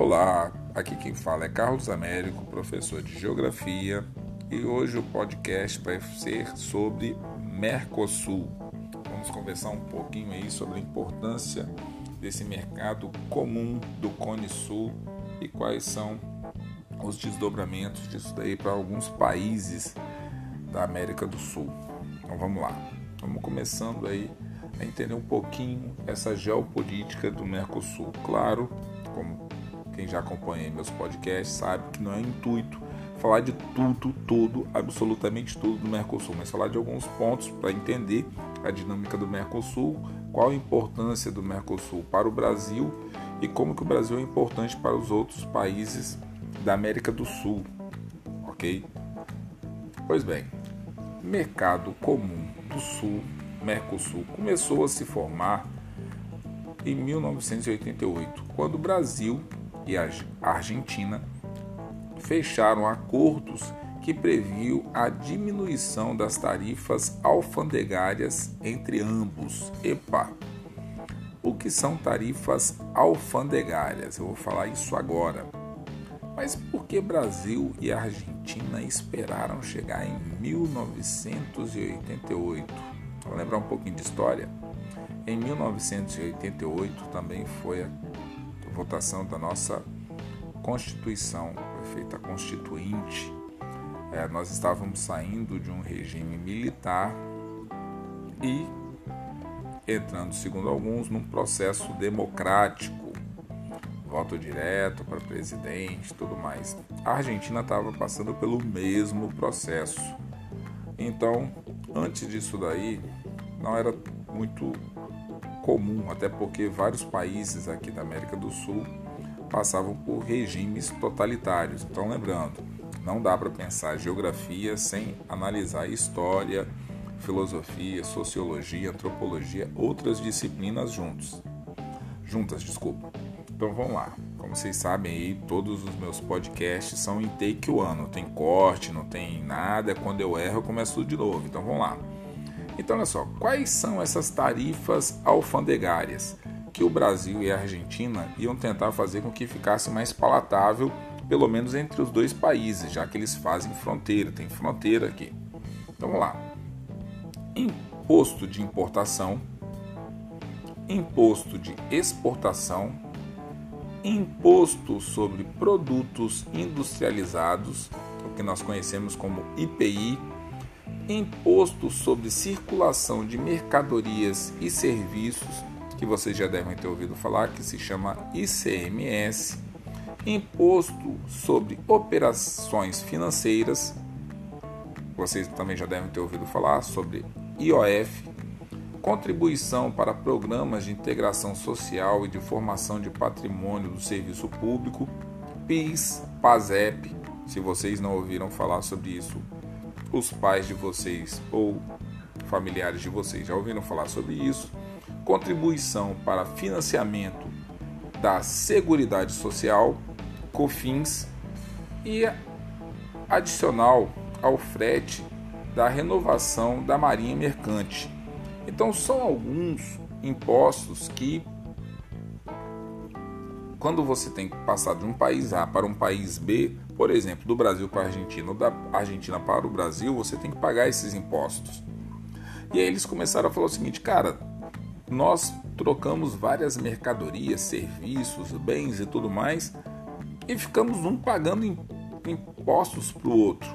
Olá, aqui quem fala é Carlos Américo, professor de Geografia, e hoje o podcast vai ser sobre Mercosul. Vamos conversar um pouquinho aí sobre a importância desse mercado comum do Cone Sul e quais são os desdobramentos disso daí para alguns países da América do Sul. Então vamos lá. Vamos começando aí a entender um pouquinho essa geopolítica do Mercosul. Claro, como quem já acompanha meus podcasts sabe que não é intuito falar de tudo, tudo, absolutamente tudo do Mercosul, mas falar de alguns pontos para entender a dinâmica do Mercosul, qual a importância do Mercosul para o Brasil e como que o Brasil é importante para os outros países da América do Sul, ok? Pois bem, mercado comum do Sul, Mercosul, começou a se formar em 1988, quando o Brasil e a Argentina fecharam acordos que previam a diminuição das tarifas alfandegárias entre ambos. Epa! O que são tarifas alfandegárias? Eu vou falar isso agora. Mas por que Brasil e Argentina esperaram chegar em 1988? Vamos lembrar um pouquinho de história? Em 1988 também foi votação da nossa Constituição, foi feita a Constituinte. É, nós estávamos saindo de um regime militar e entrando, segundo alguns, num processo democrático, voto direto para presidente, tudo mais. A Argentina estava passando pelo mesmo processo. Então, antes disso daí, não era muito comum, até porque vários países aqui da América do Sul passavam por regimes totalitários. Então, lembrando, não dá para pensar geografia sem analisar história, filosofia, sociologia, antropologia, outras disciplinas juntos. Juntas, desculpa. Então vamos lá. Como vocês sabem aí, todos os meus podcasts são em take one, não tem corte, não tem nada. Quando eu erro, eu começo tudo de novo. Então vamos lá. Então, olha só, quais são essas tarifas alfandegárias que o Brasil e a Argentina iam tentar fazer com que ficasse mais palatável, pelo menos entre os dois países, já que eles fazem fronteira, tem fronteira aqui. Então, vamos lá. Imposto de importação, imposto de exportação, imposto sobre produtos industrializados, o que nós conhecemos como IPI, imposto sobre circulação de mercadorias e serviços, que vocês já devem ter ouvido falar, que se chama ICMS, imposto sobre operações financeiras, vocês também já devem ter ouvido falar sobre IOF, contribuição para programas de integração social e de formação de patrimônio do serviço público, PIS, PASEP, se vocês não ouviram falar sobre isso, os pais de vocês ou familiares de vocês já ouviram falar sobre isso. Contribuição para financiamento da Seguridade Social, COFINS, e adicional ao frete da renovação da Marinha Mercante. Então, são alguns impostos que, quando você tem que passar de um país A para um país B, por exemplo, do Brasil para a Argentina ou da Argentina para o Brasil, você tem que pagar esses impostos. E aí eles começaram a falar o seguinte, cara, nós trocamos várias mercadorias, serviços, bens e tudo mais e ficamos um pagando impostos para o outro.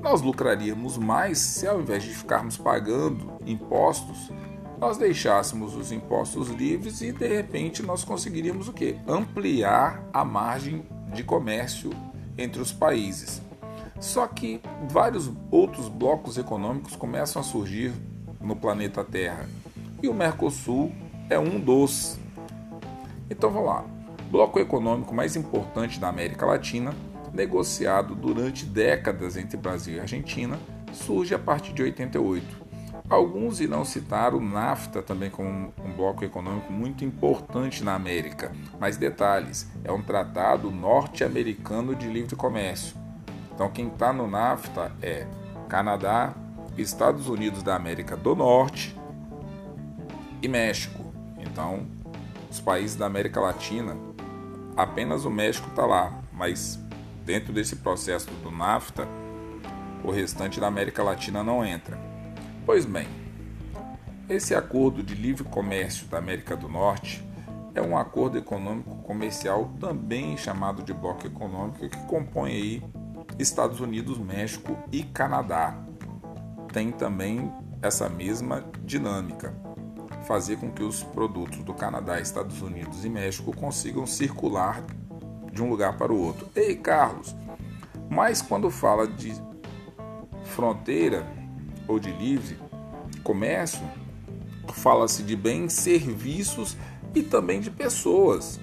Nós lucraríamos mais se ao invés de ficarmos pagando impostos, nós deixássemos os impostos livres e de repente nós conseguiríamos o quê? Ampliar a margem de comércio entre os países. Só que vários outros blocos econômicos começam a surgir no planeta Terra e o Mercosul é um dos. Então vamos lá. Bloco econômico mais importante da América Latina, negociado durante décadas entre Brasil e Argentina, surge a partir de 88 Alguns irão citar o NAFTA também como um bloco econômico muito importante na América, mas detalhes: é um tratado norte-americano de livre comércio. Então, quem está no NAFTA é Canadá, Estados Unidos da América do Norte e México. Então, os países da América Latina apenas o México está lá, mas dentro desse processo do NAFTA, o restante da América Latina não entra. Pois bem, esse acordo de livre comércio da América do Norte é um acordo econômico comercial também chamado de bloco econômico que compõe aí Estados Unidos, México e Canadá. Tem também essa mesma dinâmica, fazer com que os produtos do Canadá, Estados Unidos e México consigam circular de um lugar para o outro. Ei, Carlos, mas quando fala de fronteira ou de livre comércio, fala-se de bens, serviços e também de pessoas.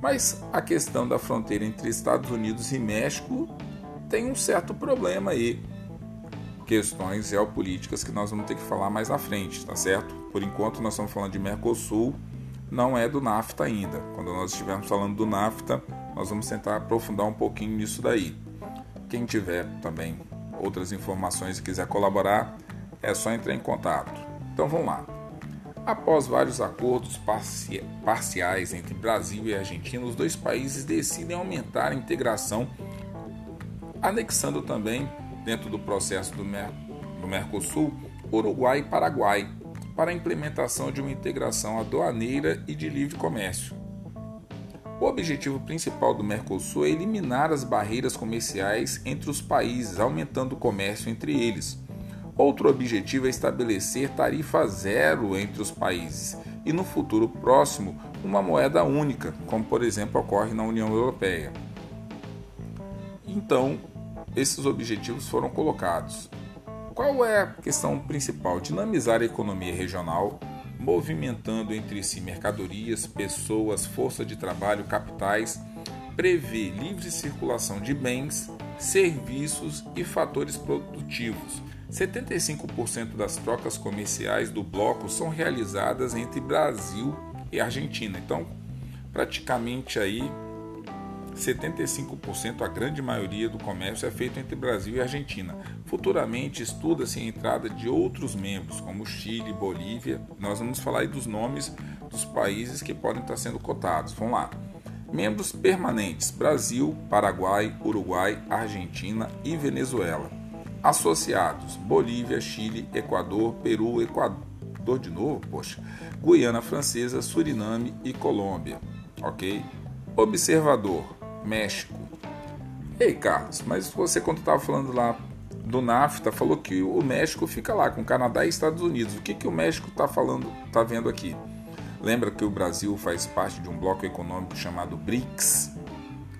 Mas a questão da fronteira entre Estados Unidos e México tem um certo problema aí. Questões geopolíticas que nós vamos ter que falar mais à frente, tá certo? Por enquanto nós estamos falando de Mercosul, não é do NAFTA ainda. Quando nós estivermos falando do NAFTA, nós vamos tentar aprofundar um pouquinho nisso daí. Quem tiver também outras informações e quiser colaborar, é só entrar em contato. Então vamos lá. Após vários acordos parciais entre Brasil e Argentina, os dois países decidem aumentar a integração, anexando também, dentro do processo do, Mer do Mercosul, Uruguai e Paraguai, para a implementação de uma integração aduaneira e de livre comércio. O objetivo principal do Mercosul é eliminar as barreiras comerciais entre os países, aumentando o comércio entre eles. Outro objetivo é estabelecer tarifa zero entre os países e, no futuro próximo, uma moeda única, como por exemplo ocorre na União Europeia. Então, esses objetivos foram colocados. Qual é a questão principal? Dinamizar a economia regional, movimentando entre si mercadorias, pessoas, força de trabalho, capitais, prever livre circulação de bens, serviços e fatores produtivos 75% das trocas comerciais do bloco são realizadas entre Brasil e Argentina. Então, praticamente aí 75%, a grande maioria do comércio é feito entre Brasil e Argentina. Futuramente estuda-se a entrada de outros membros, como Chile, Bolívia. Nós vamos falar aí dos nomes dos países que podem estar sendo cotados. Vamos lá. Membros permanentes: Brasil, Paraguai, Uruguai, Argentina e Venezuela. Associados: Bolívia, Chile, Equador, Peru, Equador de novo, poxa, Guiana Francesa, Suriname e Colômbia. Ok? Observador: México. Ei, Carlos, mas você, quando estava falando lá do NAFTA, falou que o México fica lá com Canadá e Estados Unidos. O que, que o México está falando, está vendo aqui? Lembra que o Brasil faz parte de um bloco econômico chamado BRICS?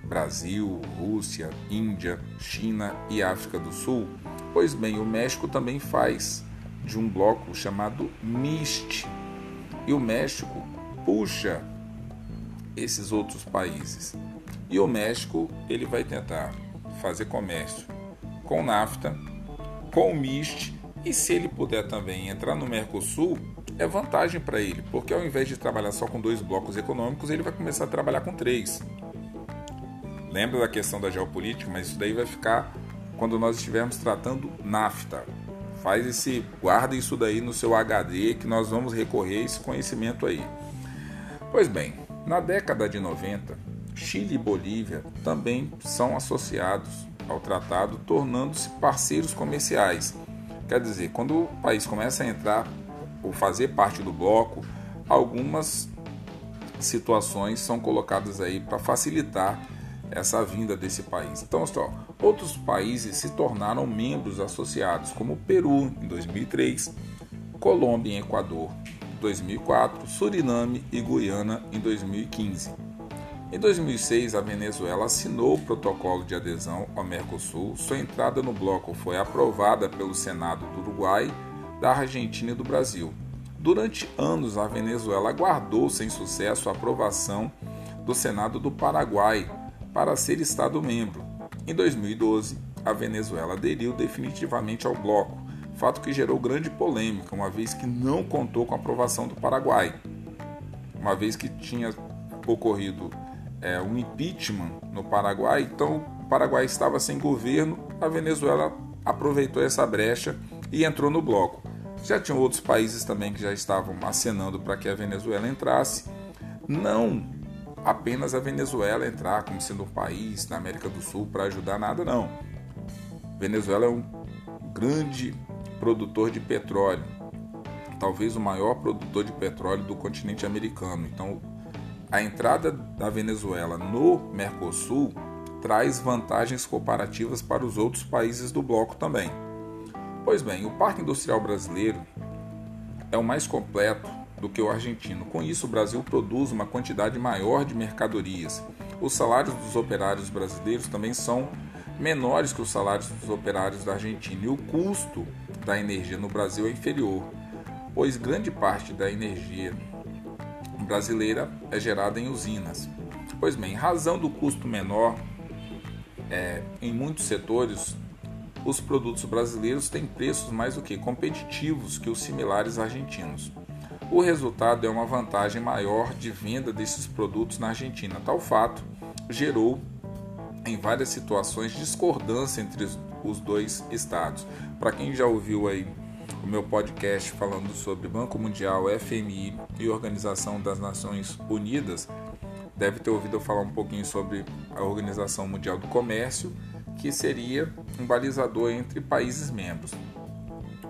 Brasil, Rússia, Índia, China e África do Sul? Pois bem, o México também faz de um bloco chamado MIST. E o México puxa esses outros países. E o México, ele vai tentar fazer comércio com NAFTA, com o MIST, e se ele puder também entrar no Mercosul, é vantagem para ele, porque ao invés de trabalhar só com dois blocos econômicos, ele vai começar a trabalhar com três. Lembra da questão da geopolítica, mas isso daí vai ficar quando nós estivermos tratando NAFTA. Faz esse, guarda isso daí no seu HD que nós vamos recorrer a esse conhecimento aí. Pois bem, na década de 90, Chile e Bolívia também são associados ao tratado, tornando-se parceiros comerciais. Quer dizer, quando o país começa a entrar ou fazer parte do bloco, algumas situações são colocadas aí para facilitar essa vinda desse país. Então, só, outros países se tornaram membros associados, como Peru em 2003, Colômbia e Equador em 2004, Suriname e Guiana em 2015. Em 2006, a Venezuela assinou o protocolo de adesão ao Mercosul. Sua entrada no bloco foi aprovada pelo Senado do Uruguai, da Argentina e do Brasil. Durante anos, a Venezuela aguardou sem sucesso a aprovação do Senado do Paraguai para ser Estado-membro. Em 2012, a Venezuela aderiu definitivamente ao bloco, fato que gerou grande polêmica, uma vez que não contou com a aprovação do Paraguai, uma vez que tinha ocorrido é, um impeachment no Paraguai, então o Paraguai estava sem governo, a Venezuela aproveitou essa brecha e entrou no bloco. Já tinham outros países também que já estavam acenando para que a Venezuela entrasse. Não apenas a Venezuela entrar como sendo um país na América do Sul para ajudar nada, não. Venezuela é um grande produtor de petróleo, talvez o maior produtor de petróleo do continente americano. Então, a entrada da Venezuela no Mercosul traz vantagens comparativas para os outros países do bloco também. Pois bem, o Parque Industrial Brasileiro é o mais completo do que o argentino. Com isso, o Brasil produz uma quantidade maior de mercadorias. Os salários dos operários brasileiros também são menores que os salários dos operários da Argentina e o custo da energia no Brasil é inferior, pois grande parte da energia brasileira é gerada em usinas. Pois bem, em razão do custo menor, é, em muitos setores, os produtos brasileiros têm preços mais do que competitivos que os similares argentinos. O resultado é uma vantagem maior de venda desses produtos na Argentina. Tal fato gerou em várias situações discordância entre os dois estados. Para quem já ouviu aí o meu podcast falando sobre Banco Mundial, FMI e Organização das Nações Unidas, deve ter ouvido eu falar um pouquinho sobre a Organização Mundial do Comércio, que seria um balizador entre países membros.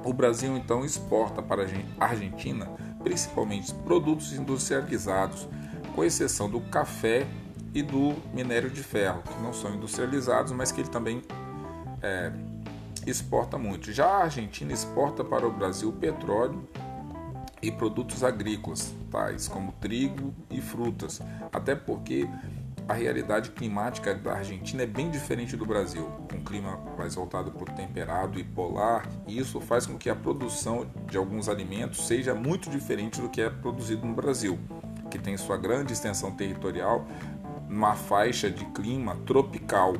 O Brasil então exporta para a Argentina principalmente produtos industrializados, com exceção do café e do minério de ferro, que não são industrializados, mas que ele também é, exporta muito. Já a Argentina exporta para o Brasil petróleo e produtos agrícolas, tais como trigo e frutas, até porque a realidade climática da Argentina é bem diferente do Brasil, com um clima mais voltado para o temperado e polar, e isso faz com que a produção de alguns alimentos seja muito diferente do que é produzido no Brasil, que tem sua grande extensão territorial numa faixa de clima tropical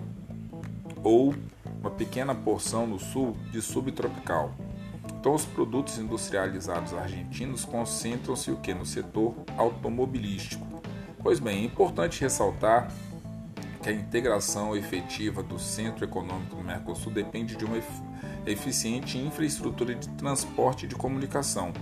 ou uma pequena porção no sul de subtropical. Então, os produtos industrializados argentinos concentram-se o que no setor automobilístico Pois bem, é importante ressaltar que a integração efetiva do Centro Econômico do Mercosul depende de uma eficiente infraestrutura de transporte e de comunicação.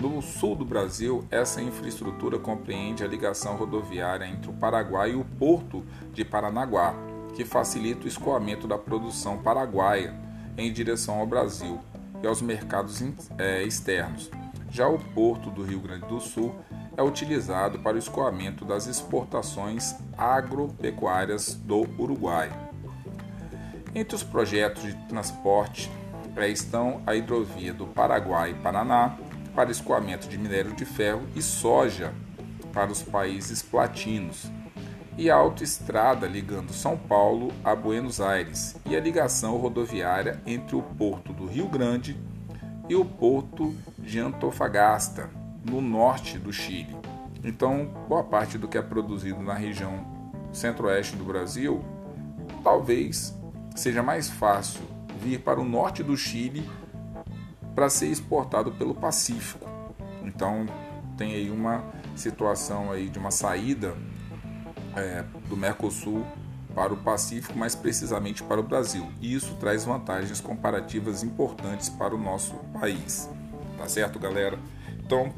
No sul do Brasil, essa infraestrutura compreende a ligação rodoviária entre o Paraguai e o porto de Paranaguá, que facilita o escoamento da produção paraguaia em direção ao Brasil e aos mercados é, externos. Já o porto do Rio Grande do Sul é utilizado para o escoamento das exportações agropecuárias do Uruguai. Entre os projetos de transporte estão a hidrovia do Paraguai-Paraná para escoamento de minério de ferro e soja para os países platinos, e a autoestrada ligando São Paulo a Buenos Aires e a ligação rodoviária entre o porto do Rio Grande e o porto de Antofagasta no norte do Chile. Então, boa parte do que é produzido na região centro-oeste do Brasil, talvez seja mais fácil vir para o norte do Chile para ser exportado pelo Pacífico. Então, tem aí uma situação aí de uma saída é, do Mercosul para o Pacífico, mais precisamente para o Brasil. E isso traz vantagens comparativas importantes para o nosso país. Tá certo, galera? Então,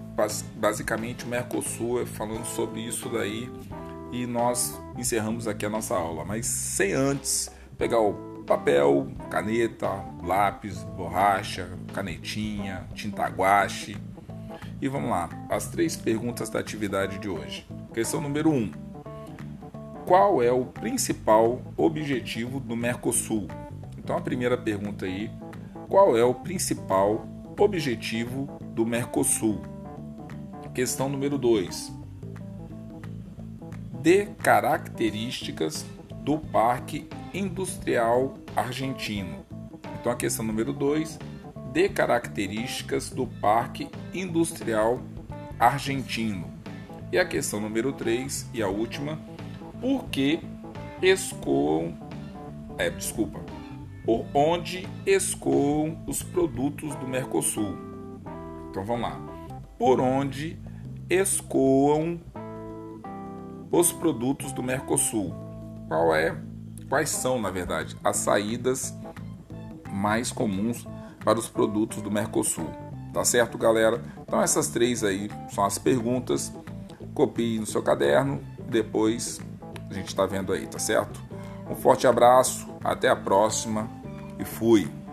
basicamente, o Mercosul é falando sobre isso daí e nós encerramos aqui a nossa aula, mas sem antes pegar o papel, caneta, lápis, borracha, canetinha, tinta guache. E vamos lá, as três perguntas da atividade de hoje. Questão número 1. Um, qual é o principal objetivo do Mercosul? Então a primeira pergunta aí, qual é o principal objetivo do Mercosul. Questão número 2. Dê características do Parque Industrial Argentino. Então a questão número 2, dê características do Parque Industrial Argentino. E a questão número 3 e a última, por que escoam, é, desculpa, por onde escoam os produtos do Mercosul. Então vamos lá. Por onde escoam os produtos do Mercosul? Qual é, quais são, na verdade, as saídas mais comuns para os produtos do Mercosul? Tá certo, galera? Então essas três aí são as perguntas. Copie no seu caderno depois a gente está vendo aí, tá certo? Um forte abraço, até a próxima e fui!